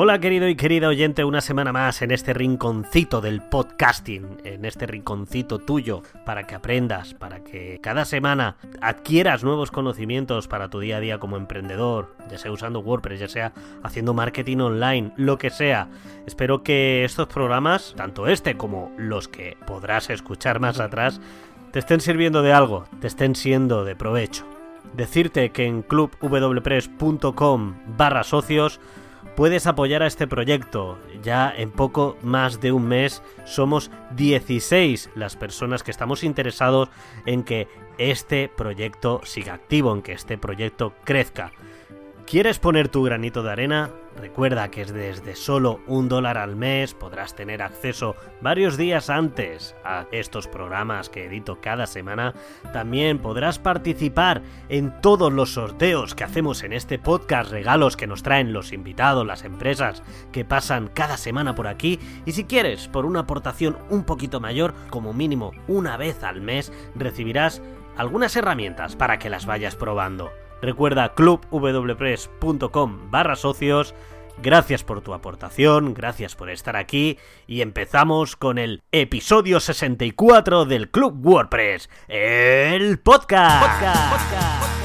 Hola querido y querida oyente, una semana más en este rinconcito del podcasting, en este rinconcito tuyo, para que aprendas, para que cada semana adquieras nuevos conocimientos para tu día a día como emprendedor, ya sea usando WordPress, ya sea haciendo marketing online, lo que sea. Espero que estos programas, tanto este como los que podrás escuchar más atrás, te estén sirviendo de algo, te estén siendo de provecho. Decirte que en clubwpress.com barra socios puedes apoyar a este proyecto. Ya en poco más de un mes somos 16 las personas que estamos interesados en que este proyecto siga activo, en que este proyecto crezca. ¿Quieres poner tu granito de arena? Recuerda que es desde solo un dólar al mes podrás tener acceso varios días antes a estos programas que edito cada semana. También podrás participar en todos los sorteos que hacemos en este podcast, regalos que nos traen los invitados, las empresas que pasan cada semana por aquí. Y si quieres, por una aportación un poquito mayor, como mínimo una vez al mes, recibirás algunas herramientas para que las vayas probando. Recuerda clubwpress.com barra socios. Gracias por tu aportación, gracias por estar aquí y empezamos con el episodio 64 del Club WordPress, el podcast. podcast,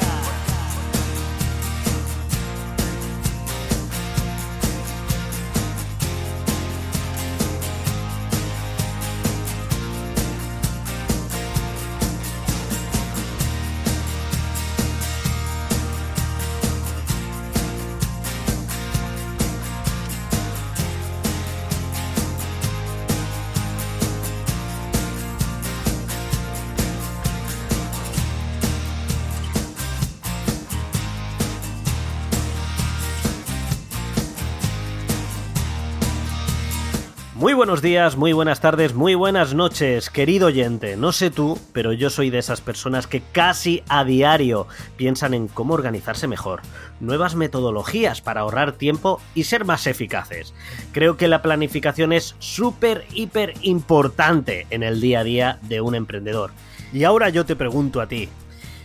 días, muy buenas tardes, muy buenas noches, querido oyente. No sé tú, pero yo soy de esas personas que casi a diario piensan en cómo organizarse mejor, nuevas metodologías para ahorrar tiempo y ser más eficaces. Creo que la planificación es súper, hiper importante en el día a día de un emprendedor. Y ahora yo te pregunto a ti,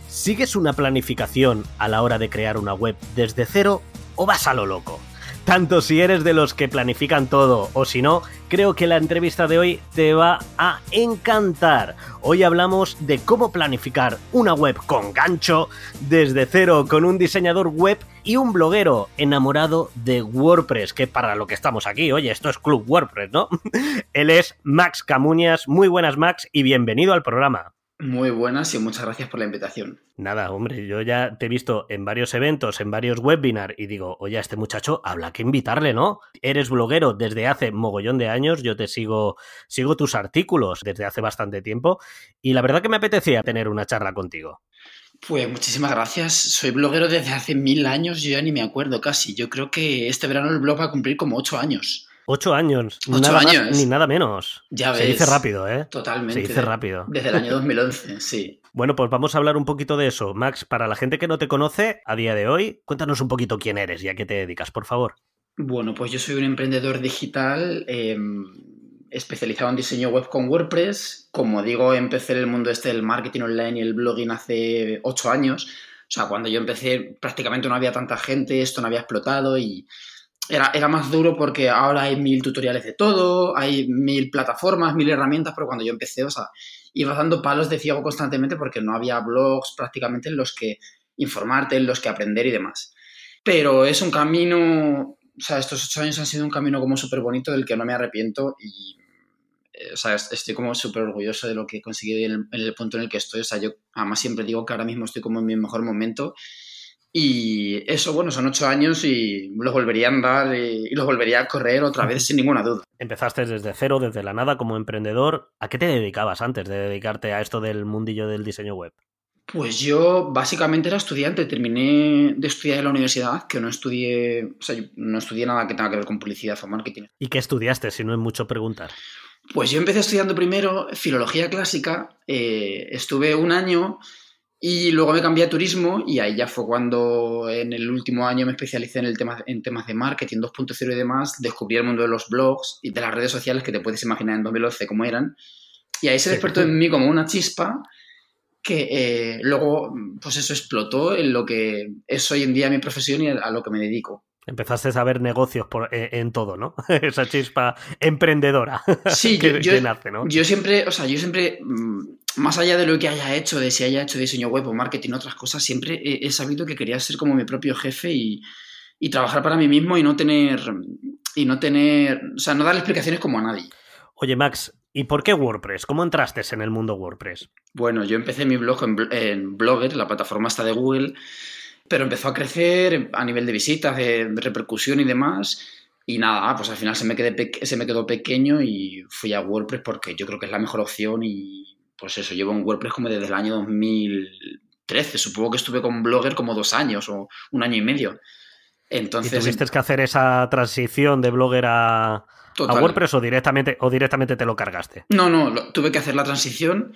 ¿sigues una planificación a la hora de crear una web desde cero o vas a lo loco? Tanto si eres de los que planifican todo o si no, creo que la entrevista de hoy te va a encantar. Hoy hablamos de cómo planificar una web con gancho desde cero con un diseñador web y un bloguero enamorado de WordPress, que para lo que estamos aquí, oye, esto es Club WordPress, ¿no? Él es Max Camuñas. Muy buenas, Max, y bienvenido al programa. Muy buenas y muchas gracias por la invitación. Nada, hombre, yo ya te he visto en varios eventos, en varios webinars y digo, oye, este muchacho habla que invitarle, ¿no? Eres bloguero desde hace mogollón de años, yo te sigo, sigo tus artículos desde hace bastante tiempo y la verdad que me apetecía tener una charla contigo. Pues muchísimas gracias. Soy bloguero desde hace mil años, yo ya ni me acuerdo casi. Yo creo que este verano el blog va a cumplir como ocho años. Ocho años. Ocho nada años. Más, ni nada menos. Ya ves. Se dice rápido, ¿eh? Totalmente. Se dice rápido. Desde el año 2011, sí. Bueno, pues vamos a hablar un poquito de eso. Max, para la gente que no te conoce a día de hoy, cuéntanos un poquito quién eres y a qué te dedicas, por favor. Bueno, pues yo soy un emprendedor digital eh, especializado en diseño web con WordPress. Como digo, empecé en el mundo este del marketing online y el blogging hace ocho años. O sea, cuando yo empecé prácticamente no había tanta gente, esto no había explotado y era, era, más duro porque ahora hay mil tutoriales de todo, hay mil plataformas, mil herramientas, pero cuando yo empecé, o sea, iba dando palos de ciego constantemente porque no había blogs prácticamente en los que informarte, en los que aprender y demás. Pero es un camino, o sea, estos ocho años han sido un camino como súper bonito del que no me arrepiento y, eh, o sea, estoy como súper orgulloso de lo que he conseguido en en el punto en el que estoy. O sea, yo además siempre digo que ahora mismo estoy como en mi mejor momento y eso, bueno, son ocho años y los volvería a andar y, y los volvería a correr otra vez sin ninguna duda. Empezaste desde cero, desde la nada como emprendedor. ¿A qué te dedicabas antes de dedicarte a esto del mundillo del diseño web? Pues yo básicamente era estudiante, terminé de estudiar en la universidad, que no estudié, o sea, no estudié nada que tenga que ver con publicidad o marketing. ¿Y qué estudiaste, si no es mucho preguntar? Pues yo empecé estudiando primero filología clásica, eh, estuve un año y luego me cambié a turismo y ahí ya fue cuando en el último año me especialicé en, el tema, en temas de marketing 2.0 y demás, descubrí el mundo de los blogs y de las redes sociales que te puedes imaginar en 2011 cómo eran. Y ahí se despertó en mí como una chispa que eh, luego, pues eso explotó en lo que es hoy en día mi profesión y a lo que me dedico. Empezaste a ver negocios por, eh, en, todo, ¿no? Esa chispa emprendedora sí, que, yo, nace, ¿no? Yo siempre, o sea, yo siempre, mm, más allá de lo que haya hecho, de si haya hecho diseño web o marketing o otras cosas, siempre he, sabido que quería ser como mi propio jefe y, y trabajar para mí mismo y no tener, y no tener, o sea, no darle explicaciones como a nadie. Oye, Max, ¿y por qué WordPress? ¿Cómo entraste en el mundo WordPress? Bueno, yo empecé mi blog en, Blogger, la plataforma esta de Google, pero empezó a crecer a nivel de visitas, de, repercusión y demás. Y nada, pues al final se me, se me quedó pequeño y fui a WordPress porque yo creo que es la mejor opción y pues eso, llevo en WordPress como desde el año 2013. Supongo que estuve con Blogger como dos años o un año y medio. Entonces, ¿Y tuviste que hacer esa transición de Blogger a, a WordPress o directamente, o directamente te lo cargaste? No, no, tuve que hacer la transición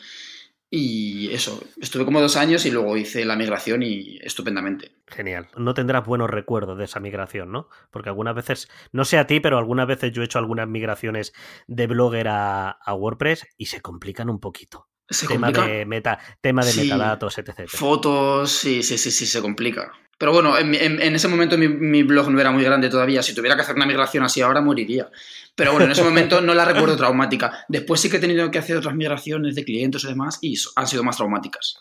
y eso, estuve como dos años y luego hice la migración y estupendamente. Genial. No tendrás buenos recuerdos de esa migración, ¿no? Porque algunas veces, no sé a ti, pero algunas veces yo he hecho algunas migraciones de Blogger a, WordPress y se complican un poquito. Tema de, meta, tema de metadatos, etc. Fotos, sí, sí, sí, sí, se complica. Pero bueno, en, ese momento mi, blog no era muy grande todavía. Si tuviera que hacer una migración así ahora, moriría. Pero bueno, en ese momento no la recuerdo traumática. Después sí que he tenido que hacer otras migraciones de clientes y demás y han sido más traumáticas.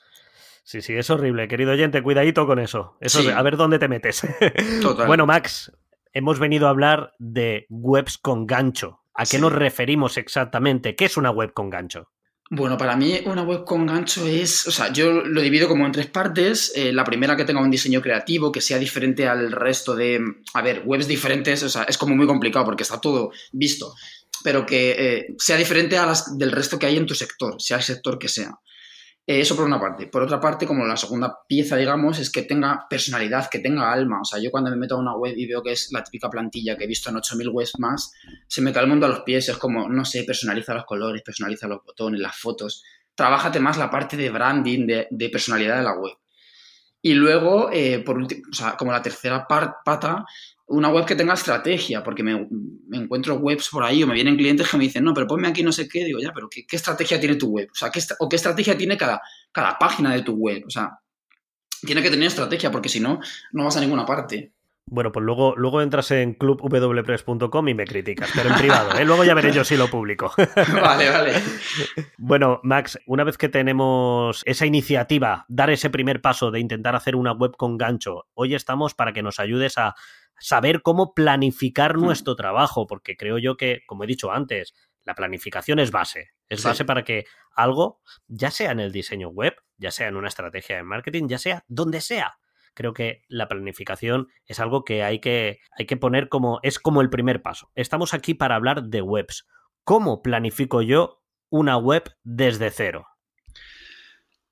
Sí, sí, es horrible, querido oyente, cuidadito con eso. eso A ver dónde te metes. bueno, Max, hemos venido a hablar de webs con gancho. ¿A qué nos referimos exactamente? ¿Qué es una web con gancho? Bueno, para mí una web con gancho es, o sea, yo lo divido como en tres partes. Eh, la primera que tenga un diseño creativo, que sea diferente al resto de, a ver, webs diferentes, o sea, es como muy complicado porque está todo visto, pero que eh, sea diferente a las del resto que hay en tu sector, sea el sector que sea. Eh, eso por una parte. Por otra parte, como la segunda pieza, digamos, es que tenga personalidad, que tenga alma. O sea, yo cuando me meto a una web y veo que es la típica plantilla que he visto en 8000 webs más, se me cae el mundo a los pies. Es como, no sé, personaliza los colores, personaliza los botones, las fotos. Trabájate más la parte de branding, de, personalidad de la web. Y luego, eh, por último, o sea, como la tercera pata, una web que tenga estrategia, porque me, encuentro webs por ahí o me vienen clientes que me dicen, no, pero ponme aquí no sé qué, digo, ya, pero ¿qué, estrategia tiene tu web? O sea, ¿qué, o qué estrategia tiene cada, cada página de tu web? O sea, tiene que tener estrategia, porque si no, no vas a ninguna parte. Bueno, pues luego, luego entras en clubwpress.com y me criticas, pero en privado, ¿eh? Luego ya veré yo si lo publico. vale, vale. Bueno, Max, una vez que tenemos esa iniciativa, dar ese primer paso de intentar hacer una web con gancho, hoy estamos para que nos ayudes a saber cómo planificar nuestro trabajo, porque creo yo que, como he dicho antes, la planificación es base. Es base para que algo, ya sea en el diseño web, ya sea en una estrategia de marketing, ya sea donde sea, creo que la planificación es algo que hay que, hay que poner como, es como el primer paso. Estamos aquí para hablar de webs. ¿Cómo planifico yo una web desde cero?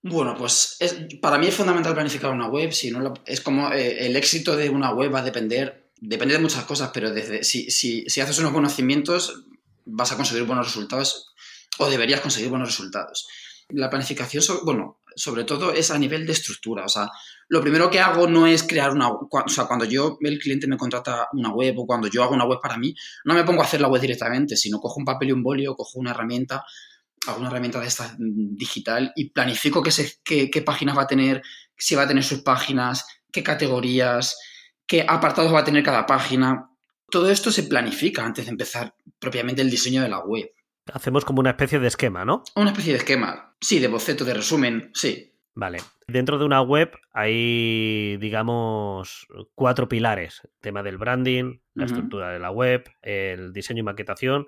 Bueno, pues para mí es fundamental planificar una web, si no es como eh, el éxito de una web va a depender, depende de muchas cosas, pero desde, si, si, si haces unos conocimientos vas a conseguir buenos resultados o deberías conseguir buenos resultados. La planificación, bueno, sobre todo es a nivel de estructura, o sea, lo primero que hago no es crear una, o sea, cuando yo, el cliente me contrata una web o cuando yo hago una web para mí, no me pongo a hacer la web directamente, sino cojo un papel y un bolio, cojo una herramienta alguna herramienta de esta mm, digital y planifico qué, qué, qué, páginas va a tener, si va a tener sus páginas, qué categorías, qué apartados va a tener cada página. Todo esto se planifica antes de empezar propiamente el diseño de la web. Hacemos como una especie de esquema, ¿no? Una especie de esquema, sí, de boceto, de resumen, sí. Vale. Dentro de una web hay, digamos, cuatro pilares. El tema del branding, la estructura de la web, el diseño y maquetación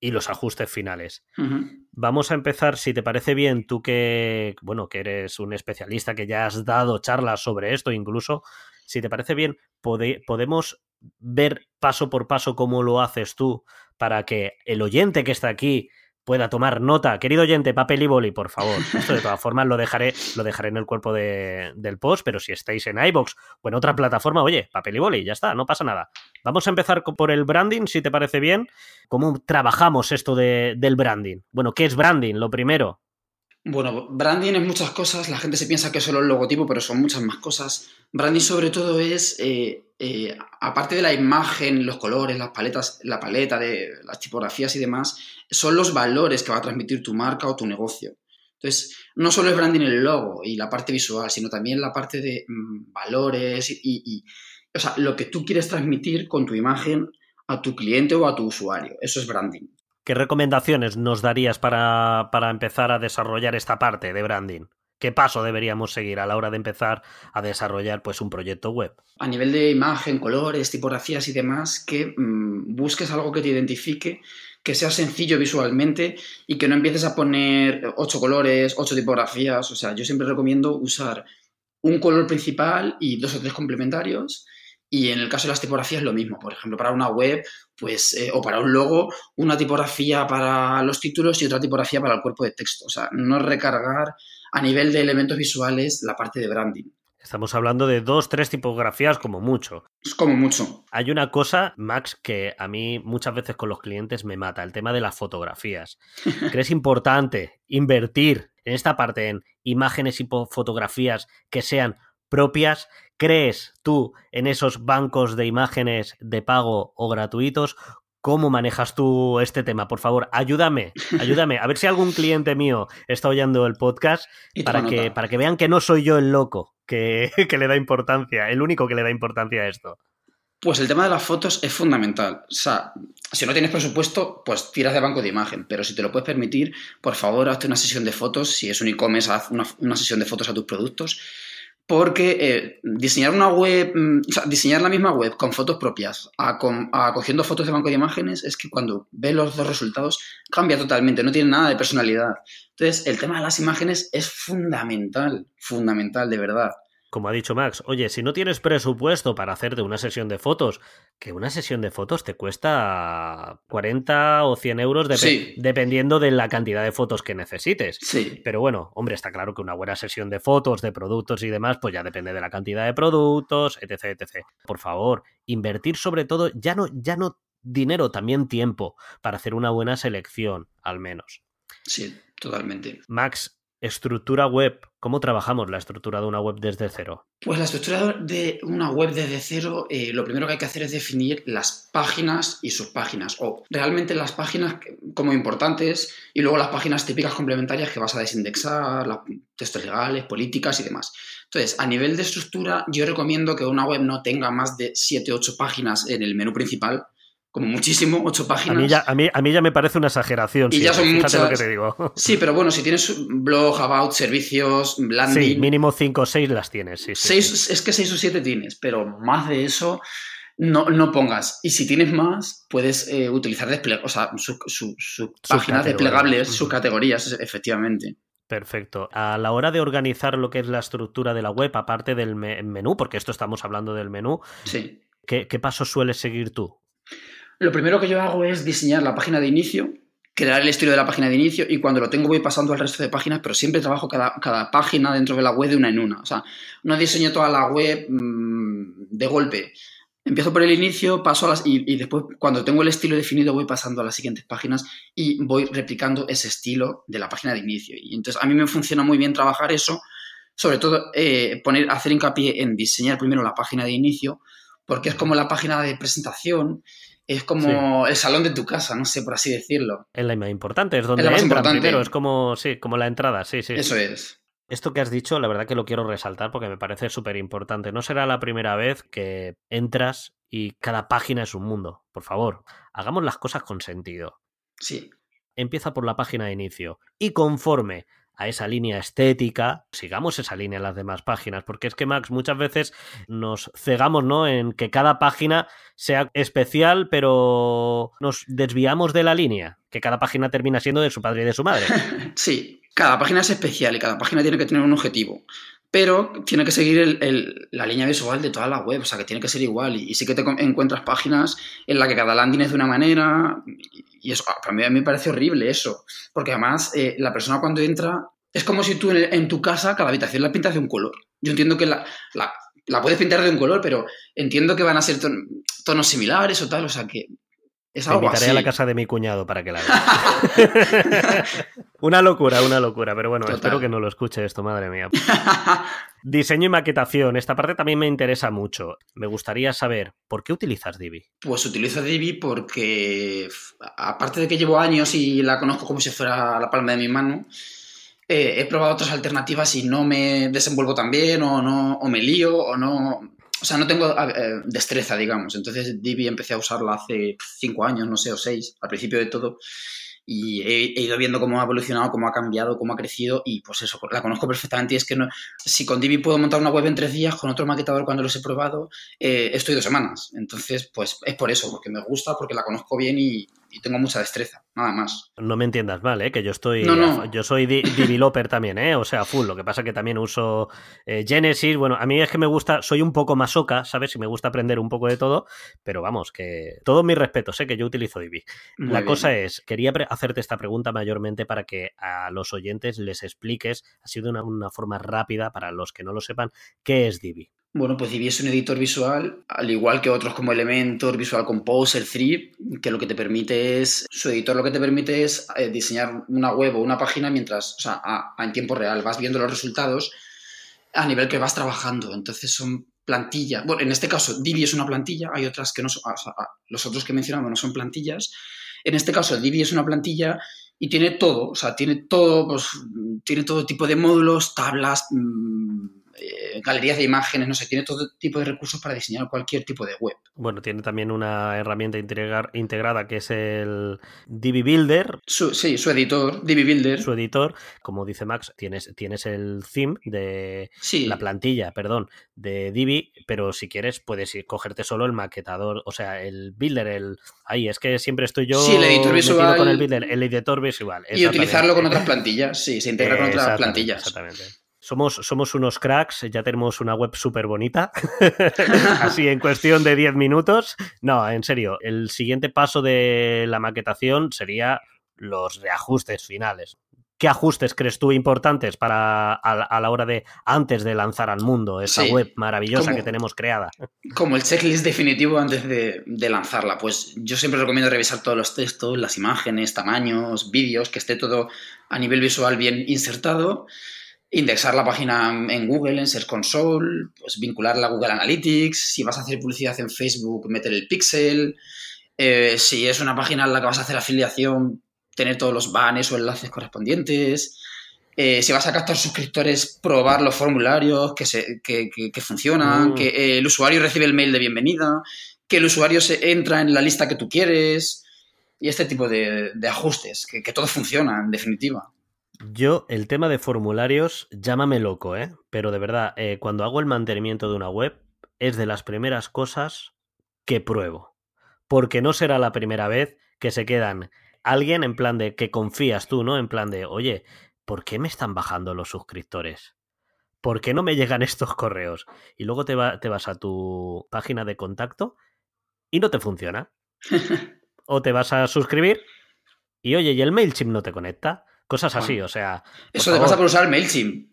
y los ajustes finales. Vamos a empezar, si te parece bien, tú que, bueno, que eres un especialista, que ya has dado charlas sobre esto incluso, si te parece bien, podemos ver paso por paso cómo lo haces tú para que el oyente que está aquí pueda tomar nota. Querido oyente, papel y boli, por favor. Esto de todas formas lo dejaré, lo dejaré en el cuerpo del post, pero si estáis en iBox o en otra plataforma, oye, papel y boli, ya está, no pasa nada. Vamos a empezar por el branding, si te parece bien. ¿Cómo trabajamos esto del branding? Bueno, ¿qué es branding? Lo primero. Bueno, branding es muchas cosas, la gente se piensa que es solo el logotipo, pero son muchas más cosas. Branding sobre todo es, eh, eh, aparte de la imagen, los colores, las paletas, la paleta de las tipografías y demás, son los valores que va a transmitir tu marca o tu negocio. Entonces, no solo es branding el logo y la parte visual, sino también la parte de mm, valores y, o sea, lo que tú quieres transmitir con tu imagen a tu cliente o a tu usuario. Eso es branding. ¿Qué recomendaciones nos darías para, para empezar a desarrollar esta parte de branding? ¿Qué paso deberíamos seguir a la hora de empezar a desarrollar pues, un proyecto web? A nivel de imagen, colores, tipografías y demás, que mm, busques algo que te identifique, que sea sencillo visualmente y que no empieces a poner ocho colores, ocho tipografías. O sea, yo siempre recomiendo usar un color principal y dos o tres complementarios. Y en el caso de las tipografías lo mismo. Por ejemplo, para una web, pues, eh, o para un logo, una tipografía para los títulos y otra tipografía para el cuerpo de texto. O sea, no recargar a nivel de elementos visuales la parte de branding. Estamos hablando de dos, tres tipografías como mucho. Es como mucho. Hay una cosa, Max, que a mí muchas veces con los clientes me mata, el tema de las fotografías. ¿Crees importante invertir en esta parte en imágenes y fotografías que sean propias? ¿Crees tú en esos bancos de imágenes de pago o gratuitos? ¿Cómo manejas tú este tema? Por favor, ayúdame, ayúdame. A ver si algún cliente mío está oyendo el podcast para que, para que vean que no soy yo el loco que, que le da importancia, el único que le da importancia a esto. Pues el tema de las fotos es fundamental. O sea, si no tienes presupuesto, pues tiras de banco de imagen. Pero si te lo puedes permitir, por favor, hazte una sesión de fotos. Si es un e-commerce, haz una, una, sesión de fotos a tus productos porque eh, diseñar una web, mm, o sea, diseñar la misma web con fotos propias, acogiendo fotos de banco de imágenes, es que cuando ves los dos resultados cambia totalmente, no tiene nada de personalidad. Entonces, el tema de las imágenes es fundamental, fundamental, de verdad como ha dicho Max, oye, si no tienes presupuesto para hacerte una sesión de fotos, que una sesión de fotos te cuesta 40 o 100 euros dependiendo de la cantidad de fotos que necesites. Sí. Pero bueno, hombre, está claro que una buena sesión de fotos, de productos y demás, pues ya depende de la cantidad de productos, etc, etc. Por favor, invertir sobre todo, ya no, ya no dinero, también tiempo, para hacer una buena selección, al menos. Sí, totalmente. Max, Estructura web. ¿Cómo trabajamos la estructura de una web desde cero? Pues la estructura de una web desde cero, eh, lo primero que hay que hacer es definir las páginas y sus páginas, o realmente las páginas como importantes y luego las páginas típicas complementarias que vas a desindexar, los textos legales, políticas y demás. Entonces, a nivel de estructura, yo recomiendo que una web no tenga más de 7-8 páginas en el menú principal, como muchísimo, ocho páginas. A mí ya, a mí, ya me parece una exageración. Y ya son muchas. Lo que te digo. Sí, pero bueno, si tienes blog, about, servicios, landing... Sí, mínimo cinco o seis las tienes, sí, seis, Es que seis o siete tienes, pero más de eso no, no pongas. Y si tienes más, puedes eh, utilizar o sea, sus su, páginas desplegables, sus categorías, efectivamente. Perfecto. A la hora de organizar lo que es la estructura de la web, aparte del menú, porque esto estamos hablando del menú, sí. ¿qué, qué pasos sueles seguir tú? Lo primero que yo hago es diseñar la página de inicio, crear el estilo de la página de inicio y cuando lo tengo voy pasando al resto de páginas, pero siempre trabajo cada, página dentro de la web de una en una. O sea, no diseño toda la web mmm, de golpe. Empiezo por el inicio, paso a las. Y, y, después, cuando tengo el estilo definido, voy pasando a las siguientes páginas y voy replicando ese estilo de la página de inicio. Y entonces, a mí me funciona muy bien trabajar eso, sobre todo eh, poner, hacer hincapié en diseñar primero la página de inicio, porque es como la página de presentación es como el salón de tu casa, no sé, por así decirlo. Es la más importante, es donde es entran primero, es como, sí, como la entrada, sí, sí. Eso es. Esto que has dicho, la verdad que lo quiero resaltar porque me parece súper importante. No será la primera vez que entras y cada página es un mundo. Por favor, hagamos las cosas con sentido. Sí. Empieza por la página de inicio y conforme a esa línea estética, sigamos esa línea en las demás páginas, porque es que Max muchas veces nos cegamos, ¿no? En que cada página sea especial, pero nos desviamos de la línea, que cada página termina siendo de su padre y de su madre. Sí, cada página es especial y cada página tiene que tener un objetivo. Pero tiene que seguir la línea visual de toda la web, o sea que tiene que ser igual. Y, sí que te encuentras páginas en las que cada landing es de una manera, y eso, para mí, a mí me parece horrible eso, porque además eh, la persona cuando entra es como si tú en, tu casa cada habitación la pintas de un color. Yo entiendo que la, la, puedes pintar de un color, pero entiendo que van a ser tonos similares o tal, o sea que es algo invitaré a la casa de mi cuñado para que la vea. una locura, una locura, pero bueno, espero que no lo escuche esto, madre mía. Diseño y maquetación, esta parte también me interesa mucho. Me gustaría saber, ¿por qué utilizas Divi? Pues utilizo Divi porque, aparte de que llevo años y la conozco como si fuera la palma de mi mano, eh, he probado otras alternativas y no me desenvuelvo tan bien o, no, o me lío o no... O sea, no tengo eh, destreza, digamos. Entonces Divi empecé a usarla hace cinco años, no sé, o seis, al principio de todo y he, ido viendo cómo ha evolucionado, cómo ha cambiado, cómo ha crecido y pues eso, la conozco perfectamente y es que no, si con Divi puedo montar una web en tres días, con otro maquetador cuando los he probado, eh, estoy dos semanas. Entonces, pues es por eso, porque me gusta, porque la conozco bien y, y tengo mucha destreza, nada más. No me entiendas mal, ¿eh? que yo estoy. No, Yo soy developer también, ¿eh? O sea, full. Lo que pasa que también uso eh, Genesis. Bueno, a mí es que me gusta, soy un poco masoca, ¿sabes? Y me gusta aprender un poco de todo, pero vamos, que todos mis respetos, sé ¿eh? que yo utilizo Divi. La cosa es, quería hacerte esta pregunta mayormente para que a los oyentes les expliques, así de una, una forma rápida, para los que no lo sepan, qué es Divi. Bueno, pues Divi es un editor visual, al igual que otros como Elementor, Visual Composer, Three, que lo que te permite es, su editor lo que te permite es eh, diseñar una web o una página mientras, o sea, en tiempo real, vas viendo los resultados a nivel que vas trabajando. Entonces son plantillas. Bueno, en este caso, Divi es una plantilla, hay otras que no son, o sea, los otros que mencionamos no son plantillas. En este caso, Divi es una plantilla y tiene todo, o sea, tiene todo, pues, tiene todo tipo de módulos, tablas, mm, eh, galerías de imágenes, no sé, tiene todo tipo de recursos para diseñar cualquier tipo de web. Bueno, tiene también una herramienta integrada que es el Divi Builder. sí, su editor, Divi Builder. Su editor, como dice Max, tienes, tienes el theme de la plantilla, perdón, de Divi, pero si quieres puedes ir, cogerte solo el maquetador, o sea, el builder, el ahí es que siempre estoy yo sí, el editor visual con el builder, el editor visual. Y utilizarlo con otras plantillas, sí, se integra con otras plantillas. Exactamente. Somos, somos unos cracks, ya tenemos una web súper bonita, así en cuestión de 10 minutos. No, en serio, el siguiente paso de la maquetación sería los reajustes finales. ¿Qué ajustes crees tú importantes para a, la hora de antes de lanzar al mundo esa web maravillosa que tenemos creada? Como el checklist definitivo antes de, de, lanzarla. Pues yo siempre recomiendo revisar todos los textos, las imágenes, tamaños, vídeos, que esté todo a nivel visual bien insertado indexar la página en Google, en Search Console, pues vincularla a Google Analytics, si vas a hacer publicidad en Facebook, meter el pixel, eh, si es una página en la que vas a hacer afiliación, tener todos los banners o enlaces correspondientes, eh, si vas a captar suscriptores, probar los formularios que, se, que, funcionan, mm. que el usuario recibe el mail de bienvenida, que el usuario se entra en la lista que tú quieres y este tipo de, ajustes, que, que todo funciona en definitiva. Yo, el tema de formularios, llámame loco, ¿eh? Pero de verdad, eh, cuando hago el mantenimiento de una web, es de las primeras cosas que pruebo. Porque no será la primera vez que se quedan alguien en plan de que confías tú, ¿no? En plan de, oye, ¿por qué me están bajando los suscriptores? ¿Por qué no me llegan estos correos? Y luego te, te vas a tu página de contacto y no te funciona. o te vas a suscribir y oye, y el MailChimp no te conecta. Cosas así, o sea. Eso te pasa por usar MailChimp.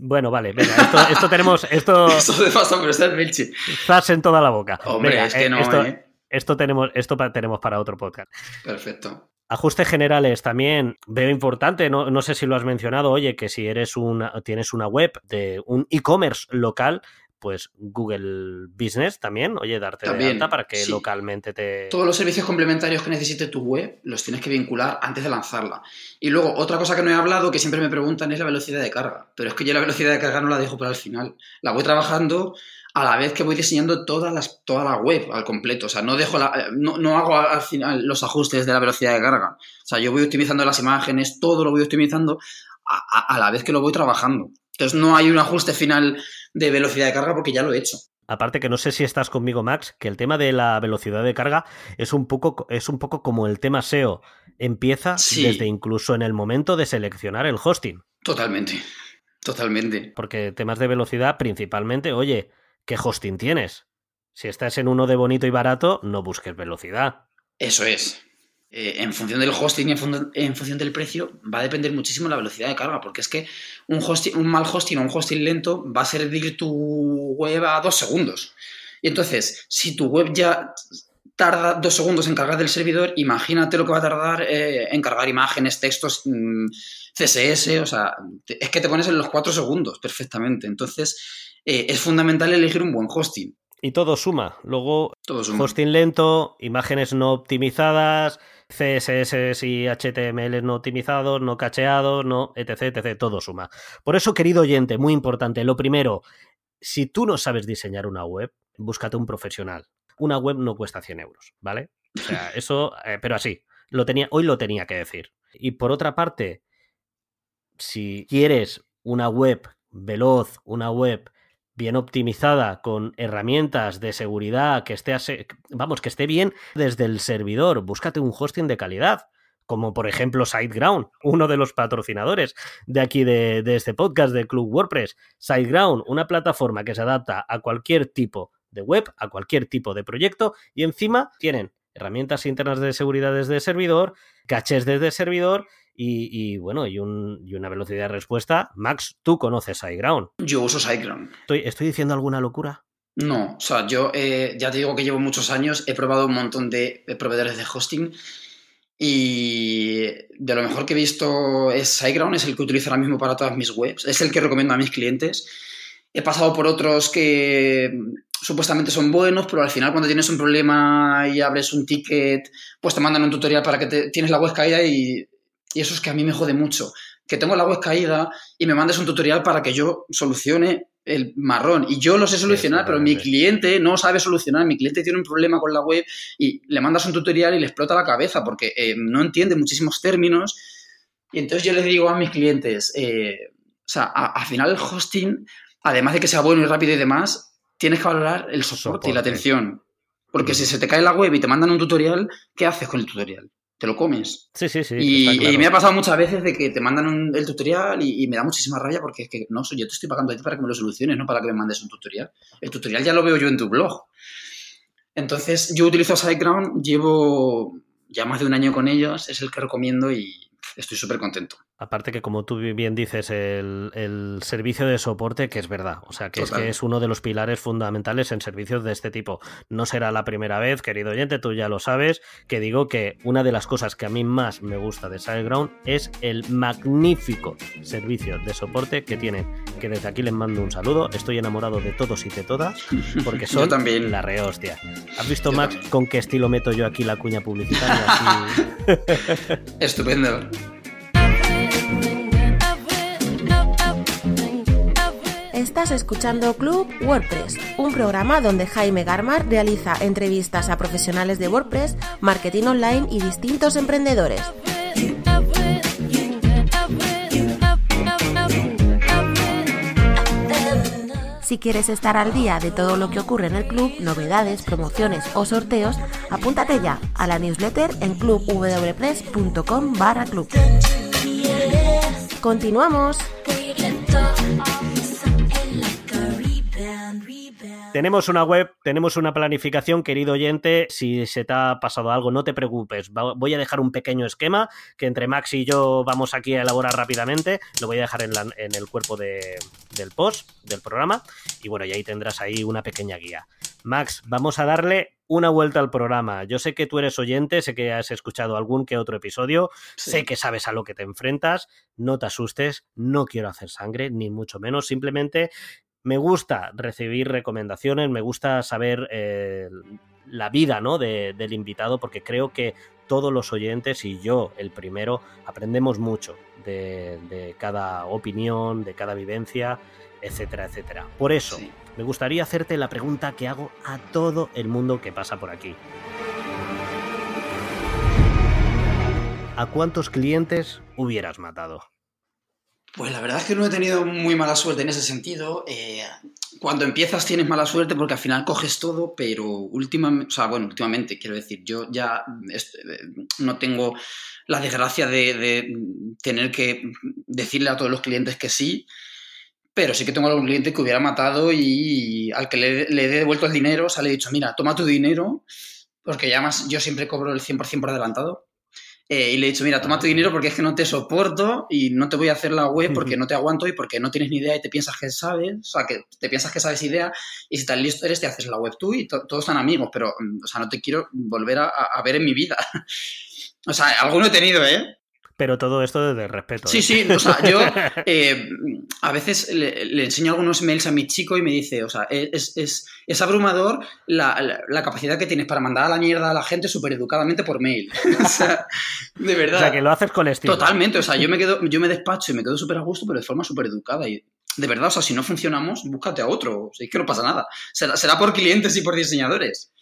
Bueno, vale, venga, esto, tenemos. Esto, te pasa por usar MailChimp. Estás en toda la boca. Hombre, es que eh, no, esto, ¿eh? esto, tenemos, esto tenemos para otro podcast. Perfecto. Ajustes generales también veo importante, no, no, sé si lo has mencionado, oye, que si eres una, tienes una web de un e-commerce local, pues Google Business también, oye, darte de alta para que localmente te... Todos los servicios complementarios que necesite tu web los tienes que vincular antes de lanzarla. Y luego, otra cosa que no he hablado, que siempre me preguntan, es la velocidad de carga. Pero es que yo la velocidad de carga no la dejo para el final. La voy trabajando a la vez que voy diseñando todas las, toda la web al completo. O sea, no, dejo la, no, no hago al final los ajustes de la velocidad de carga. O sea, yo voy optimizando las imágenes, todo lo voy optimizando a, a la vez que lo voy trabajando. Entonces no hay un ajuste final de velocidad de carga porque ya lo he hecho. Aparte que no sé si estás conmigo, Max, que el tema de la velocidad de carga es un poco, es un poco como el tema SEO. Empieza desde incluso en el momento de seleccionar el hosting. Totalmente. Totalmente. Porque temas de velocidad, principalmente, oye, ¿qué hosting tienes? Si estás en uno de bonito y barato, no busques velocidad. Eso es. Eh, en función del hosting y en, función del precio, va a depender muchísimo la velocidad de carga, porque es que un, hosting, un mal hosting o un hosting lento va a servir tu web a dos segundos. Y entonces, si tu web ya tarda dos segundos en cargar del servidor, imagínate lo que va a tardar eh, en cargar imágenes, textos, mm, CSS, o sea, es que te pones en los cuatro segundos perfectamente. Entonces, eh, es fundamental elegir un buen hosting. Y todo suma. Luego, hosting lento, imágenes no optimizadas, CSS y HTML no optimizados, no cacheados, no, etc, etc, todo suma. Por eso, querido oyente, muy importante, lo primero, si tú no sabes diseñar una web, búscate un profesional. Una web no cuesta 100 euros, ¿vale? O sea, eso, eh, pero así, lo tenía, hoy lo tenía que decir. Y por otra parte, si quieres una web veloz, una web bien optimizada, con herramientas de seguridad, que esté, vamos, que esté bien desde el servidor, búscate un hosting de calidad como por ejemplo SiteGround, uno de los patrocinadores de aquí de, este podcast de Club WordPress. SiteGround, una plataforma que se adapta a cualquier tipo de web, a cualquier tipo de proyecto y encima tienen herramientas internas de seguridad desde el servidor, cachés desde el servidor y, bueno, y, una velocidad de respuesta. Max, tú conoces SiteGround. Yo uso SiteGround. ¿Estoy, ¿Estoy diciendo alguna locura? No, o sea, yo eh, ya te digo que llevo muchos años, he probado un montón de proveedores de hosting y de lo mejor que he visto es SiteGround, es el que utilizo ahora mismo para todas mis webs, es el que recomiendo a mis clientes. He pasado por otros que supuestamente son buenos, pero al final cuando tienes un problema y abres un ticket, pues te mandan un tutorial para que te, tienes la web caída y, y eso es que a mí me jode mucho. Que tengo la web caída y me mandes un tutorial para que yo solucione el marrón. Y yo lo sé solucionar, pero mi cliente no sabe solucionar. Mi cliente tiene un problema con la web y le mandas un tutorial y le explota la cabeza porque eh, no entiende muchísimos términos. Y entonces yo les digo a mis clientes, eh, o sea, al final el hosting, además de que sea bueno y rápido y demás, tienes que valorar el soporte, y la atención. Porque si se te cae la web y te mandan un tutorial, ¿qué haces con el tutorial? Te lo comes. Sí, sí, sí. Y, me ha pasado muchas veces de que te mandan el tutorial y, me da muchísima rabia porque es que, no, yo te estoy pagando a ti para que me lo soluciones, no para que me mandes un tutorial. El tutorial ya lo veo yo en tu blog. Entonces, yo utilizo SiteGround, llevo ya más de un año con ellos, es el que recomiendo y estoy súper contento. Aparte que, como tú bien dices, el, servicio de soporte, que es verdad, o sea, que es, que es uno de los pilares fundamentales en servicios de este tipo. No será la primera vez, querido oyente, tú ya lo sabes, que digo que una de las cosas que a mí más me gusta de SiteGround es el magnífico servicio de soporte que tienen. Que desde aquí les mando un saludo, estoy enamorado de todos y de todas, porque son también. la rehostia. ¿Has visto, Max, con qué estilo meto yo aquí la cuña publicitaria? Estupendo. Estás escuchando Club WordPress, un programa donde Jaime Garmar realiza entrevistas a profesionales de WordPress, marketing online y distintos emprendedores. Si quieres estar al día de todo lo que ocurre en el club, novedades, promociones o sorteos, apúntate ya a la newsletter en clubwpress.com barra club. Continuamos. Tenemos una web, tenemos una planificación, querido oyente. Si se te ha pasado algo, no te preocupes. Voy a dejar un pequeño esquema que entre Max y yo vamos aquí a elaborar rápidamente. Lo voy a dejar en, el cuerpo del post del programa. Y bueno, y ahí tendrás ahí una pequeña guía. Max, vamos a darle una vuelta al programa. Yo sé que tú eres oyente, sé que has escuchado algún que otro episodio, sé que sabes a lo que te enfrentas, no te asustes, no quiero hacer sangre, ni mucho menos, simplemente me gusta recibir recomendaciones, me gusta saber eh, la vida ¿no? del invitado, porque creo que todos los oyentes y yo, el primero, aprendemos mucho de, cada opinión, de cada vivencia, etcétera, etcétera. Por eso, me gustaría hacerte la pregunta que hago a todo el mundo que pasa por aquí. ¿A cuántos clientes hubieras matado? Pues la verdad es que no he tenido muy mala suerte en ese sentido. Eh, cuando empiezas tienes mala suerte porque al final coges todo, pero últimamente, o sea, bueno, últimamente quiero decir, yo ya no tengo la desgracia de, tener que decirle a todos los clientes que sí, pero sí que tengo algún cliente que hubiera matado y al que le, le he devuelto el dinero, o sea, le he dicho, mira, toma tu dinero, porque ya más yo siempre cobro el 100% por adelantado. Eh, y le he dicho, mira, toma tu dinero porque es que no te soporto y no te voy a hacer la web porque no te aguanto y porque no tienes ni idea y te piensas que sabes, o sea, que te piensas que sabes idea y si tan listo eres te haces la web tú y todos están amigos, pero, mm, o sea, no te quiero volver a, a ver en mi vida. o sea, alguno he tenido, ¿eh? Pero todo esto desde respeto. Sí, ¿eh? sí, o sea, yo eh, a veces le, enseño algunos mails a mi chico y me dice, o sea, es, es, abrumador la, capacidad que tienes para mandar a la mierda a la gente súper educadamente por mail. o sea, de verdad. O sea, que lo haces con estilo. Totalmente, o sea, yo me, quedo, yo me despacho y me quedo súper a gusto, pero de forma súper educada. Y de verdad, o sea, si no funcionamos, búscate a otro. O sea, es que no pasa nada. Será, será por clientes y por diseñadores.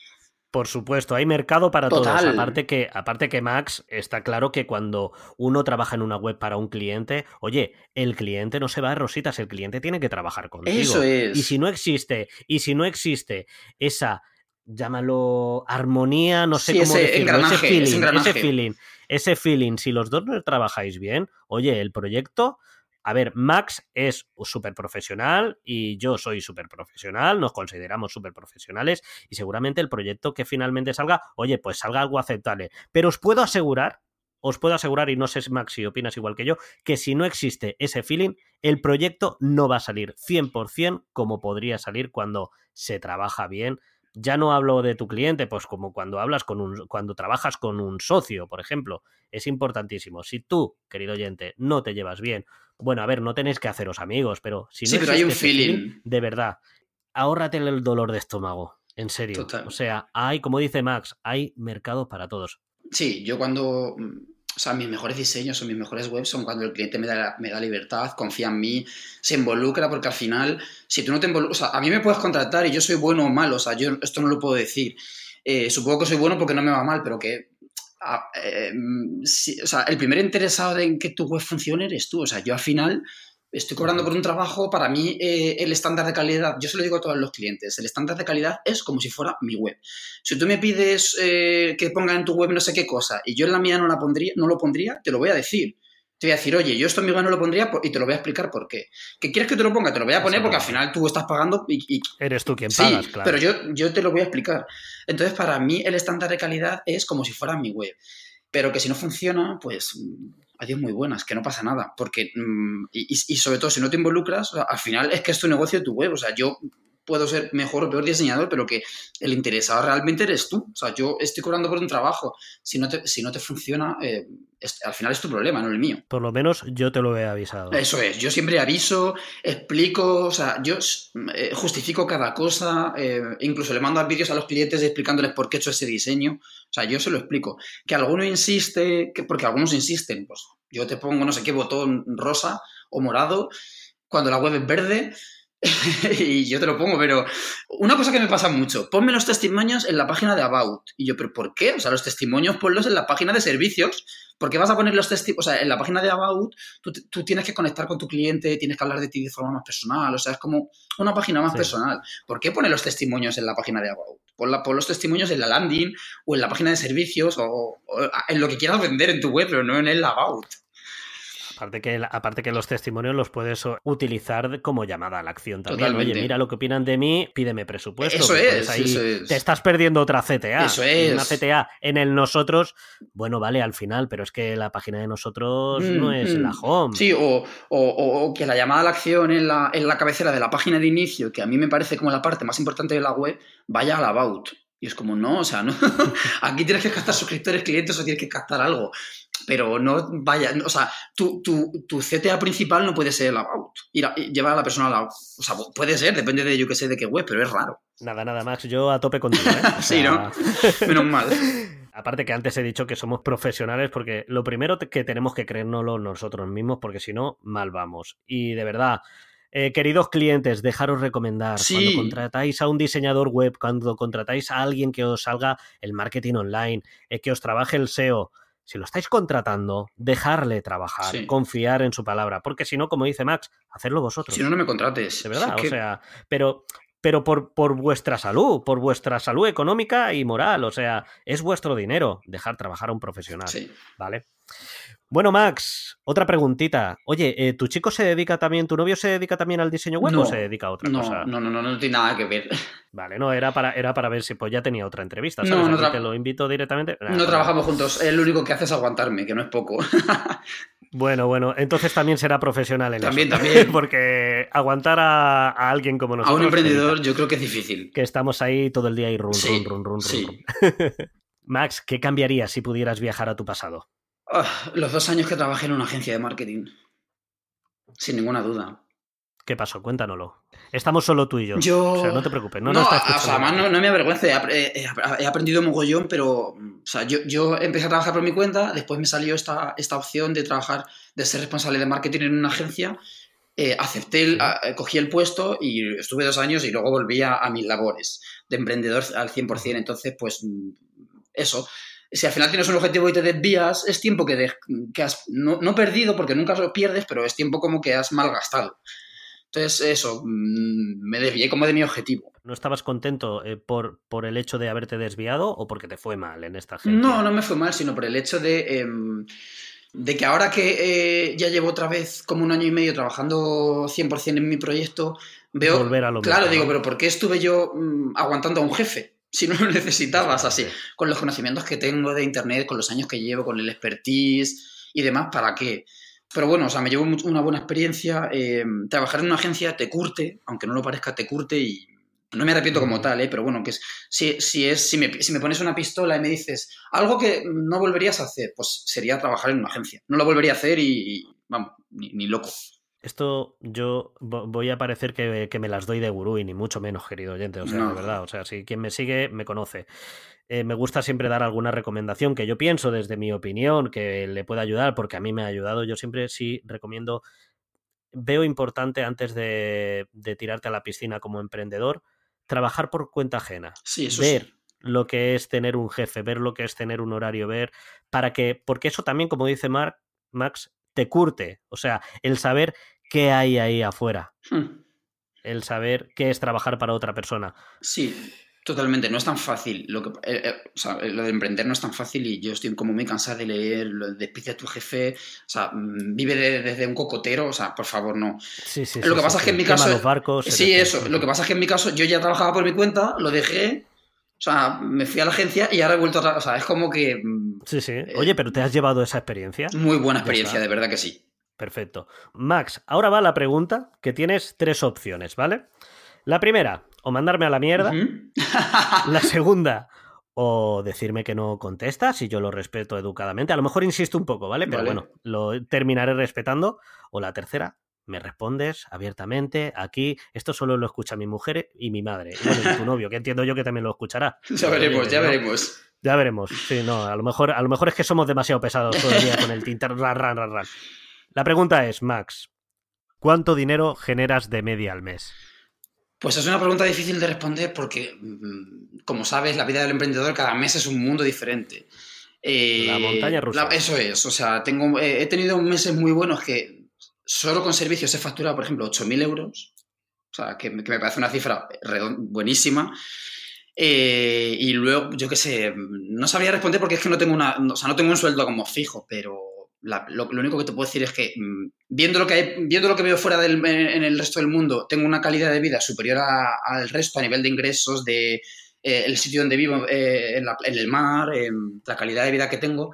Por supuesto, hay mercado para todos. Aparte que, aparte que Max, está claro que cuando uno trabaja en una web para un cliente, oye, el cliente no se va a rositas, el cliente tiene que trabajar contigo. Eso es. Y si no existe, y si no existe esa, llámalo armonía, no sé cómo decirlo, ese feeling, ese feeling, ese feeling, si los dos no trabajáis bien, oye, el proyecto a ver, Max es súper profesional y yo soy súper profesional, nos consideramos súper profesionales y seguramente el proyecto que finalmente salga, oye, pues salga algo aceptable. Pero os puedo asegurar, os puedo asegurar, y no sé, Max, si opinas igual que yo, que si no existe ese feeling, el proyecto no va a salir 100% como podría salir cuando se trabaja bien, ya no hablo de tu cliente, pues como cuando hablas con un, cuando trabajas con un socio, por ejemplo, es importantísimo. Si tú, querido oyente, no te llevas bien, bueno, a ver, no tenéis que haceros amigos, pero si no sí, pero hay un feeling. de verdad, ahórrate el dolor de estómago, en serio. O sea, hay, como dice Max, hay mercado para todos. Sí, yo cuando o sea, mis mejores diseños o mis mejores webs son cuando el cliente me da, me da libertad, confía en mí, se involucra, porque al final, si tú no te involucras, o sea, a mí me puedes contratar y yo soy bueno o malo, o sea, yo esto no lo puedo decir. Eh, supongo que soy bueno porque no me va mal, pero que eh, o sea, el primer interesado en que tu web funcione eres tú. O sea, yo al final estoy cobrando por un trabajo, para mí eh, el estándar de calidad, yo se lo digo a todos los clientes, el estándar de calidad es como si fuera mi web. Si tú me pides eh, que ponga en tu web no sé qué cosa y yo en la mía no, la pondría, no lo pondría, te lo voy a decir. Te voy a decir, oye, yo esto en mi web no lo pondría y te lo voy a explicar por qué. ¿Que quieres que te lo ponga? Te lo voy a poner porque al final tú estás pagando y... Eres tú quien pagas, claro. pero yo, yo te lo voy a explicar. Entonces, para mí el estándar de calidad es como si fuera mi web. Pero que si no funciona, pues adiós muy buenas, que no pasa nada. Porque, mm, y, sobre todo, si no te involucras, al final es que es tu negocio, tu web. O sea, yo puedo ser mejor o peor diseñador, pero que el interesado realmente eres tú. O sea, yo estoy cobrando por un trabajo. Si no te, si no te funciona, eh, al final es tu problema, no el mío. Por lo menos yo te lo he avisado. Eso es, yo siempre aviso, explico, o sea, yo eh, justifico cada cosa, eh, incluso le mando vídeos a los clientes explicándoles por qué he hecho ese diseño. O sea, yo se lo explico. Que alguno insiste, que, porque algunos insisten, pues yo te pongo no sé qué botón rosa o morado cuando la web es verde y yo te lo pongo, pero una cosa que me pasa mucho, ponme los testimonios en la página de About. Y yo, ¿pero por qué? O sea, los testimonios ponlos en la página de servicios. porque vas a poner los testimonios? O sea, en la página de About tú, tienes que conectar con tu cliente, tienes que hablar de ti de forma más personal. O sea, es como una página más personal. ¿Por qué poner los testimonios en la página de About? Pon, pon, los testimonios en la landing o en la página de servicios o, o, en lo que quieras vender en tu web, pero no en el About. Aparte que, aparte que los testimonios los puedes utilizar como llamada a la acción también. Oye, mira lo que opinan de mí, pídeme presupuesto. Eso es, Te estás perdiendo otra CTA. Eso es. Una CTA en el nosotros, bueno, vale, al final, pero es que la página de nosotros no mm, es la mm. home. Sí, o, que la llamada a la acción en la, en la cabecera de la página de inicio, que a mí me parece como la parte más importante de la web, vaya al about. Y es como, no, o sea, no. Aquí tienes que captar suscriptores, clientes o tienes que captar algo pero no vaya, o sea, tu, tu, CTA principal no puede ser el about, ir llevar a la persona al lado. O sea, puede ser, depende de yo que sé de qué web, pero es raro. Nada, nada, Max, yo a tope contigo. ¿eh? sí, ¿no? Menos mal. Aparte que antes he dicho que somos profesionales porque lo primero que tenemos que creérnoslo nosotros mismos porque si no, mal vamos. Y de verdad, eh, queridos clientes, dejaros recomendar. Cuando contratáis a un diseñador web, cuando contratáis a alguien que os salga el marketing online, eh, que os trabaje el SEO, si lo estáis contratando, dejarle trabajar, confiar en su palabra, porque si no, como dice Max, hacerlo vosotros. Si no, no me contrates. De verdad, o sea, pero, pero por, por vuestra salud, por vuestra salud económica y moral, o sea, es vuestro dinero dejar trabajar a un profesional, ¿vale? Bueno, Max, otra preguntita. Oye, eh, ¿tu chico se dedica también, tu novio se dedica también al diseño web o se dedica a otra cosa? No, no, no, no tiene nada que ver. Vale, no, era para, era para ver si pues ya tenía otra entrevista. ¿sabes? No, no te lo invito directamente. no trabajamos juntos, él lo único que hace es aguantarme, que no es poco. Bueno, bueno, entonces también será profesional en también, eso. También, también. Porque aguantar a, alguien como nosotros. A un emprendedor yo creo que es difícil. Que estamos ahí todo el día y run, run, run, run, sí. Max, ¿qué cambiarías si pudieras viajar a tu pasado? Ah, los dos años que trabajé en una agencia de marketing. Sin ninguna duda. ¿Qué pasó? Cuéntanoslo. Estamos solo tú y yo. Yo. O sea, no te preocupes. No, no, o sea, además no, me avergüenza. He, he, aprendido mogollón, pero. O sea, yo, yo, empecé a trabajar por mi cuenta. Después me salió esta, esta opción de trabajar, de ser responsable de marketing en una agencia. eh, acepté, el, cogí el puesto y estuve dos años y luego volví a, mis labores de emprendedor al 100%. Entonces, pues mm, eso. Si al final tienes un objetivo y te desvías, es tiempo que, que has, no, no, perdido, porque nunca lo pierdes, pero es tiempo como que has malgastado. Entonces, eso, mm, me desvié como de mi objetivo. ¿No estabas contento eh, por, por el hecho de haberte desviado o porque te fue mal en esta gente? No, no me fue mal, sino por el hecho de, em, de que ahora que eh, ya llevo otra vez como un año y medio trabajando 100% en mi proyecto, veo... Volver a lo Claro, digo, pero ¿por qué estuve yo mm, aguantando a un jefe? Si no lo necesitabas así, con los conocimientos que tengo de Internet, con los años que llevo, con el expertise y demás, ¿para qué? Pero bueno, o sea, me llevo una buena experiencia. Eh, trabajar en una agencia te curte, aunque no lo parezca, te curte y no me arrepiento como tal, ¿eh? pero bueno, que es, si, si, es, si me, si, me, pones una pistola y me dices algo que no volverías a hacer, pues sería trabajar en una agencia. No lo volvería a hacer y, vamos, ni, loco. Esto yo voy a parecer que, que, me las doy de gurú y ni mucho menos, querido oyente. O sea, de verdad, o sea, si quien me sigue me conoce. Eh, me gusta siempre dar alguna recomendación que yo pienso desde mi opinión que le pueda ayudar, porque a mí me ha ayudado. Yo siempre sí recomiendo, veo importante antes de, tirarte a la piscina como emprendedor, trabajar por cuenta ajena. Sí, eso ver lo que es tener un jefe, ver lo que es tener un horario, ver, para que, porque eso también, como dice Mark, Max, te curte. O sea, el saber qué hay ahí afuera. Hmm. El saber qué es trabajar para otra persona. Sí, Totalmente, no es tan fácil. Lo, que, eh, eh, o sea, lo de emprender no es tan fácil y yo estoy como muy cansado de leer lo de a tu jefe. O sea, mm, vive desde un cocotero. O sea, por favor, no. Sí, sí, lo que pasa es que en mi caso. Los barcos, sí, eso. Lo que pasa es que en mi caso yo ya trabajaba por mi cuenta, lo dejé. O sea, me fui a la agencia y ahora he vuelto a. O sea, es como que. Mm, sí, sí. Eh, Oye, pero ¿te has llevado esa experiencia? Muy buena experiencia, de verdad que sí. Perfecto. Max, ahora va la pregunta que tienes tres opciones, ¿vale? La primera, o mandarme a la mierda. la segunda, o decirme que no contesta, si yo lo respeto educadamente. A lo mejor insisto un poco, ¿vale? Pero bueno, lo terminaré respetando. O la tercera, me respondes abiertamente. Aquí, esto solo lo escucha mi mujer y mi madre. Y tu novio, que entiendo yo que también lo escuchará. Ya veremos, ya veremos. Ya veremos. Sí, no, a lo mejor, a lo mejor es que somos demasiado pesados el día con el tinter. La pregunta es, Max, ¿cuánto dinero generas de media al mes? Pues es una pregunta difícil de responder porque, mm, como sabes, la vida del emprendedor cada mes es un mundo diferente. Eh, la montaña rusa. eso es, o sea, tengo, eh, he tenido meses muy buenos que solo con servicios he facturado, por ejemplo, 8.000 euros, o sea, que, me parece una cifra buenísima. Eh, y luego, yo qué sé, no sabría responder porque es que no tengo una, o sea, no tengo un sueldo como fijo, pero lo, único que te puedo decir es que mm, viendo lo que, hay, viendo lo que veo fuera del, en el resto del mundo, tengo una calidad de vida superior al resto a nivel de ingresos, de eh, el sitio donde vivo, eh, en, el mar, la calidad de vida que tengo.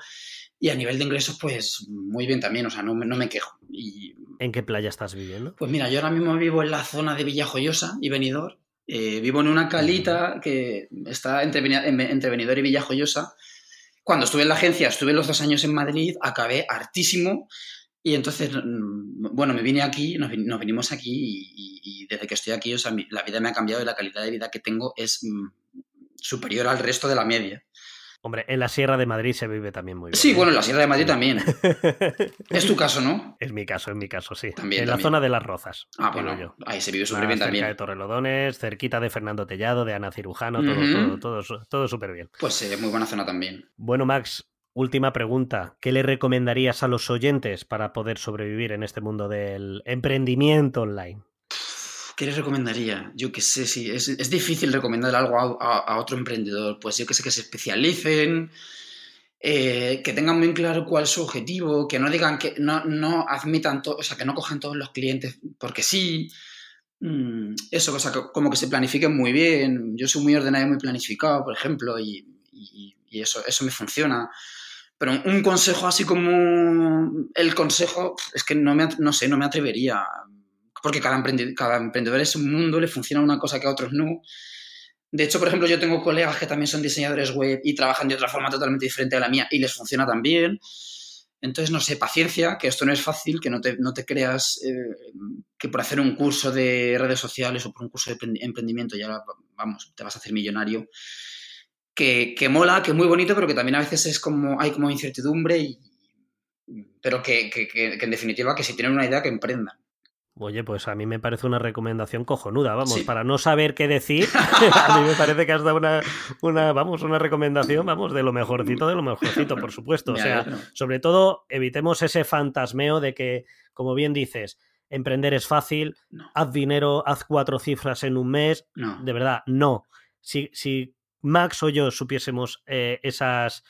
Y a nivel de ingresos, pues muy bien también, o sea, no, no me quejo. Y, ¿En qué playa estás viviendo? Pues mira, yo ahora mismo vivo en la zona de Villajoyosa y Benidorm. Eh, vivo en una calita que está entre, entre Benidorm y Villajoyosa cuando estuve en la agencia, estuve los dos años en Madrid, acabé hartísimo y entonces, mm, bueno, me vine aquí, nos, vinimos aquí y, desde que estoy aquí, o sea, la vida me ha cambiado y la calidad de vida que tengo es mm, superior al resto de la media. Hombre, en la Sierra de Madrid se vive también muy bien. Sí, ¿eh? bueno, en la Sierra de Madrid también. es tu caso, ¿no? Es mi caso, en mi caso, sí. También, en la zona de Las Rozas. Ah, bueno, ahí se vive súper bien también. Cerca de Torrelodones, cerquita de Fernando Tellado, de Ana Cirujano, todo, todo, todo, todo súper bien. Pues es muy buena zona también. Bueno, Max, última pregunta. ¿Qué le recomendarías a los oyentes para poder sobrevivir en este mundo del emprendimiento online? ¿Qué les recomendaría? Yo qué sé, sí, es, difícil recomendar algo a, otro emprendedor. Pues yo que sé, que se especialicen, eh, que tengan muy claro cuál es su objetivo, que no digan que no, no admitan, o sea, que no cojan todos los clientes porque sí. Mm, eso, o sea, como que se planifiquen muy bien. Yo soy muy ordenado y muy planificado, por ejemplo, y, eso, eso me funciona. Pero un consejo así como el consejo, es que no, me, no sé, no me atrevería porque cada emprendedor, es un mundo, le funciona una cosa que a otros no. De hecho, por ejemplo, yo tengo colegas que también son diseñadores web y trabajan de otra forma totalmente diferente a la mía y les funciona también. Entonces, no sé, paciencia, que esto no es fácil, que no te, no te creas eh, que por hacer un curso de redes sociales o por un curso de emprendimiento ya, vamos, te vas a hacer millonario. Que, que mola, que es muy bonito, pero que también a veces es como, hay como incertidumbre, pero que, que en definitiva que si tienen una idea que emprendan. Oye, pues a mí me parece una recomendación cojonuda, vamos, para no saber qué decir, a mí me parece que has dado una, una, vamos, una recomendación, vamos, de lo mejorcito, de lo mejorcito, por supuesto. O sea, sobre todo, evitemos ese fantasmeo de que, como bien dices, emprender es fácil, haz dinero, haz cuatro cifras en un mes. De verdad, no. Si, si Max o yo supiésemos eh, esas,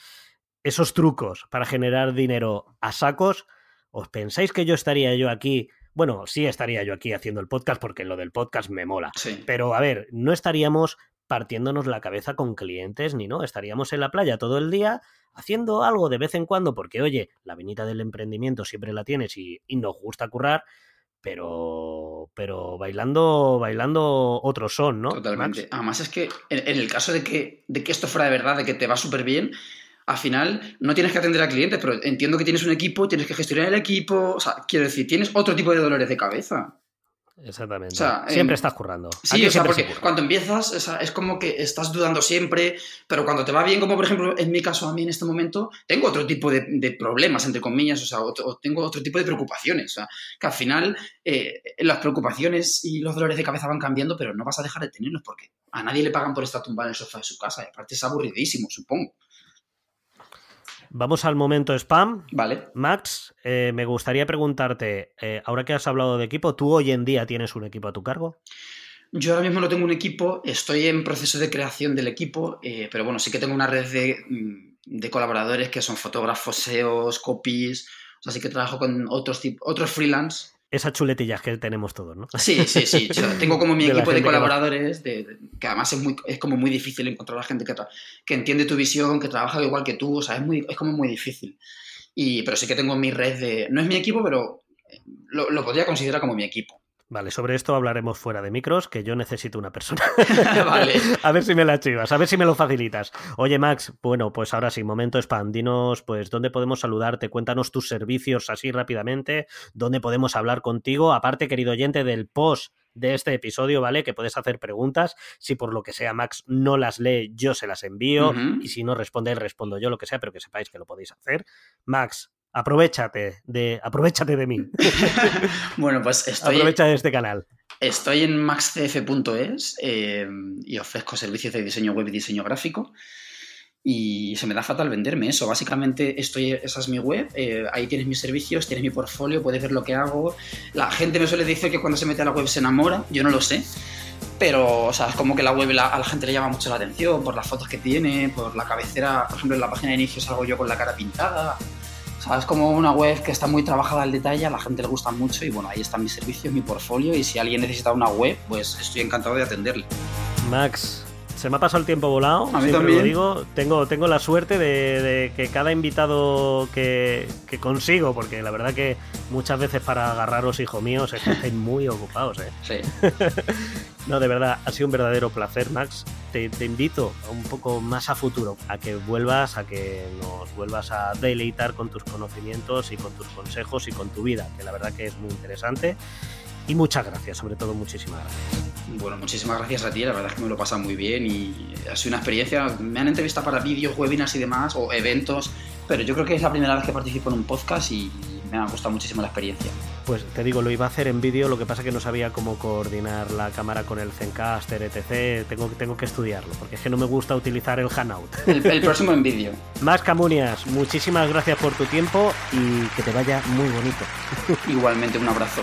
esos trucos para generar dinero a sacos, ¿os pensáis que yo estaría yo aquí? Bueno, sí estaría yo aquí haciendo el podcast porque lo del podcast me mola. Pero a ver, no estaríamos partiéndonos la cabeza con clientes ni no, estaríamos en la playa todo el día haciendo algo de vez en cuando porque oye, la venita del emprendimiento siempre la tienes y, y nos gusta currar pero, pero bailando, bailando otro son, ¿no? Totalmente. Además es que en, el caso de que, de que esto fuera de verdad, de que te va súper bien, al final no tienes que atender a clientes, pero entiendo que tienes un equipo, tienes que gestionar el equipo, o sea, quiero decir, tienes otro tipo de dolores de cabeza. Exactamente. siempre em, estás currando. Sí, o sea, porque cuando empiezas es como que estás dudando siempre, pero cuando te va bien, como por ejemplo en mi caso a mí en este momento, tengo otro tipo de, problemas, entre comillas, o sea, o tengo otro tipo de preocupaciones. O sea, que al final eh, las preocupaciones y los dolores de cabeza van cambiando, pero no vas a dejar de tenerlos porque a nadie le pagan por estar tumbado en el sofá de su casa. Y aparte es aburridísimo, supongo. Vamos al momento spam. Vale. Max, eh, me gustaría preguntarte, eh, ahora que has hablado de equipo, ¿tú hoy en día tienes un equipo a tu cargo? Yo ahora mismo no tengo un equipo, estoy en proceso de creación del equipo, eh, pero bueno, sí que tengo una red de, mm, de, colaboradores que son fotógrafos, SEOs, copies, o sea, sí que trabajo con otros, otros freelance esas chuletillas que tenemos todos, ¿no? Sí, sí, sí. tengo como mi equipo de colaboradores, de, que además es, muy, es como muy difícil encontrar a gente que, que entiende tu visión, que trabaja igual que tú, o sea, es, muy, es como muy difícil. Y, pero sí que tengo mi red de... No es mi equipo, pero lo, lo podría considerar como mi equipo. Vale, sobre esto hablaremos fuera de micros, que yo necesito una persona. vale. A ver si me la chivas, a ver si me lo facilitas. Oye, Max, bueno, pues ahora sí, momento spam. Dinos, pues, dónde podemos saludarte, cuéntanos tus servicios así rápidamente, dónde podemos hablar contigo. Aparte, querido oyente, del post de este episodio, ¿vale? Que puedes hacer preguntas. Si por lo que sea Max no las lee, yo se las envío. Y si no responde, respondo yo, lo que sea, pero que sepáis que lo podéis hacer. Max, aprovechate de, aprovechate de mí. bueno, pues estoy... Aprovecha de este canal. Estoy en maxcf.es eh, y ofrezco servicios de diseño web y diseño gráfico. Y se me da fatal venderme eso. Básicamente, estoy, esa es mi web. Eh, ahí tienes mis servicios, tienes mi portfolio, puedes ver lo que hago. La gente me suele decir que cuando se mete a la web se enamora. Yo no lo sé. Pero, o sea, es como que la web a la gente le llama mucho la atención por las fotos que tiene, por la cabecera. Por ejemplo, en la página de inicio salgo yo con la cara pintada. Es como una web que está muy trabajada al detalle, a la gente le gusta mucho y bueno, ahí están mis servicios, mi portfolio y si alguien necesita una web, pues estoy encantado de atenderle. Max, se me ha pasado el tiempo volado. A mí también. Lo digo, tengo, tengo la suerte de, que cada invitado que, consigo, porque la verdad que muchas veces para agarraros, hijo mío, se estáis muy ocupados. ¿eh? Sí. no, de verdad, ha sido un verdadero placer, Max. Te, te, invito un poco más a futuro, a que vuelvas, a que nos vuelvas a deleitar con tus conocimientos y con tus consejos y con tu vida, que la verdad que es muy interesante. Y muchas gracias, sobre todo muchísimas gracias. Bueno, muchísimas gracias a ti, la verdad es que me lo pasa muy bien y ha sido una experiencia. Me han entrevistado para vídeos, webinars y demás, o eventos, pero yo creo que es la primera vez que participo en un podcast y me ha gustado muchísimo la experiencia. Pues te digo, lo iba a hacer en vídeo, lo que pasa es que no sabía cómo coordinar la cámara con el Zencaster, etc. Tengo, tengo que estudiarlo, porque es que no me gusta utilizar el Hanout. El, el próximo en vídeo. Más Camunias, muchísimas gracias por tu tiempo y que te vaya muy bonito. Igualmente, un abrazo.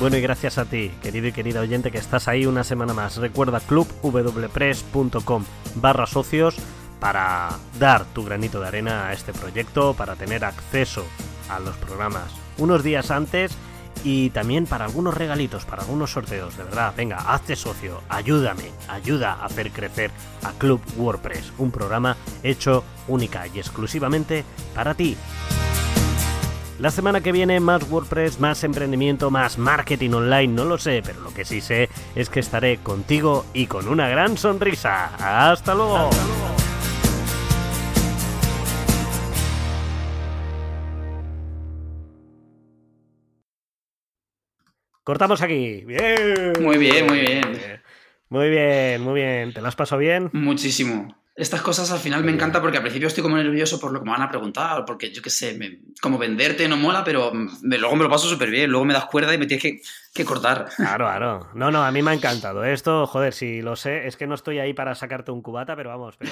Bueno, y gracias a ti, querido y querida oyente, que estás ahí una semana más. Recuerda clubwpress.com barra socios para dar tu granito de arena a este proyecto, para tener acceso a los programas unos días antes y también para algunos regalitos, para algunos sorteos. De verdad, venga, hazte socio, ayúdame, ayuda a hacer crecer a Club WordPress, un programa hecho única y exclusivamente para ti. La semana que viene más WordPress, más emprendimiento, más marketing online, no lo sé, pero lo que sí sé es que estaré contigo y con una gran sonrisa. Hasta luego. Cortamos aquí. Bien. Muy bien, muy bien. Muy bien, muy bien. ¿Te lo has pasado bien? Muchísimo. Estas cosas al final me encanta porque al principio estoy como nervioso por lo que me van a preguntar, porque yo qué sé, como venderte no mola, pero luego me lo paso súper bien, luego me das cuerda y me tienes que, cortar. Claro, claro. No, no, a mí me ha encantado. Esto, joder, si lo sé, es que no estoy ahí para sacarte un cubata, pero vamos, pero